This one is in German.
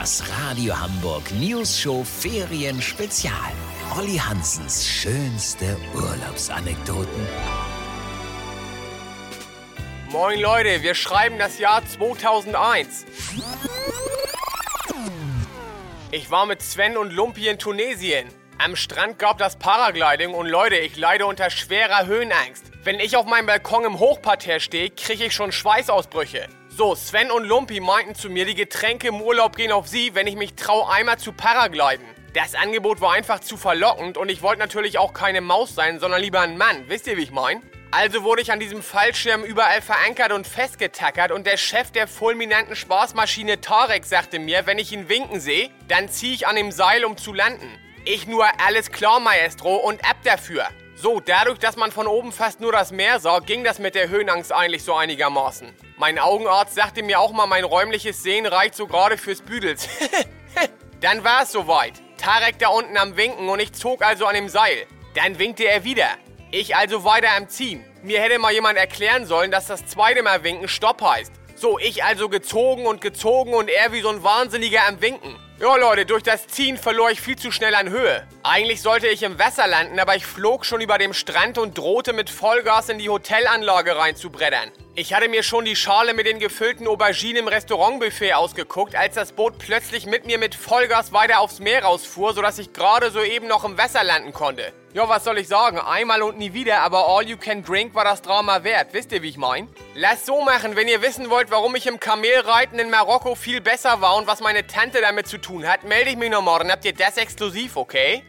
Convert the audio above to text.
Das Radio Hamburg News Show Ferien Spezial. Olli Hansens schönste Urlaubsanekdoten. Moin Leute, wir schreiben das Jahr 2001. Ich war mit Sven und Lumpi in Tunesien. Am Strand gab das Paragliding und Leute, ich leide unter schwerer Höhenangst. Wenn ich auf meinem Balkon im Hochparterre stehe, kriege ich schon Schweißausbrüche. So, Sven und Lumpi meinten zu mir, die Getränke im Urlaub gehen auf sie, wenn ich mich trau, einmal zu paragliden. Das Angebot war einfach zu verlockend und ich wollte natürlich auch keine Maus sein, sondern lieber ein Mann. Wisst ihr, wie ich mein? Also wurde ich an diesem Fallschirm überall verankert und festgetackert und der Chef der fulminanten Spaßmaschine Tarek sagte mir, wenn ich ihn winken sehe, dann ziehe ich an dem Seil, um zu landen. Ich nur alles klar, Maestro, und ab dafür. So, dadurch, dass man von oben fast nur das Meer sah, ging das mit der Höhenangst eigentlich so einigermaßen. Mein Augenarzt sagte mir auch mal, mein räumliches Sehen reicht so gerade fürs Büdels. Dann war es soweit. Tarek da unten am Winken und ich zog also an dem Seil. Dann winkte er wieder. Ich also weiter am Ziehen. Mir hätte mal jemand erklären sollen, dass das zweite Mal winken Stopp heißt. So, ich also gezogen und gezogen und er wie so ein Wahnsinniger am Winken. Ja, Leute, durch das Ziehen verlor ich viel zu schnell an Höhe. Eigentlich sollte ich im Wasser landen, aber ich flog schon über dem Strand und drohte mit Vollgas in die Hotelanlage reinzubrettern. Ich hatte mir schon die Schale mit den gefüllten Auberginen im Restaurantbuffet ausgeguckt, als das Boot plötzlich mit mir mit Vollgas weiter aufs Meer rausfuhr, sodass ich gerade soeben noch im Wasser landen konnte. Ja, was soll ich sagen? Einmal und nie wieder, aber all you can drink war das Drama wert. Wisst ihr, wie ich mein? Lasst so machen, wenn ihr wissen wollt, warum ich im Kamelreiten in Marokko viel besser war und was meine Tante damit zu tun hat, melde ich mich noch morgen. Habt ihr das exklusiv, okay?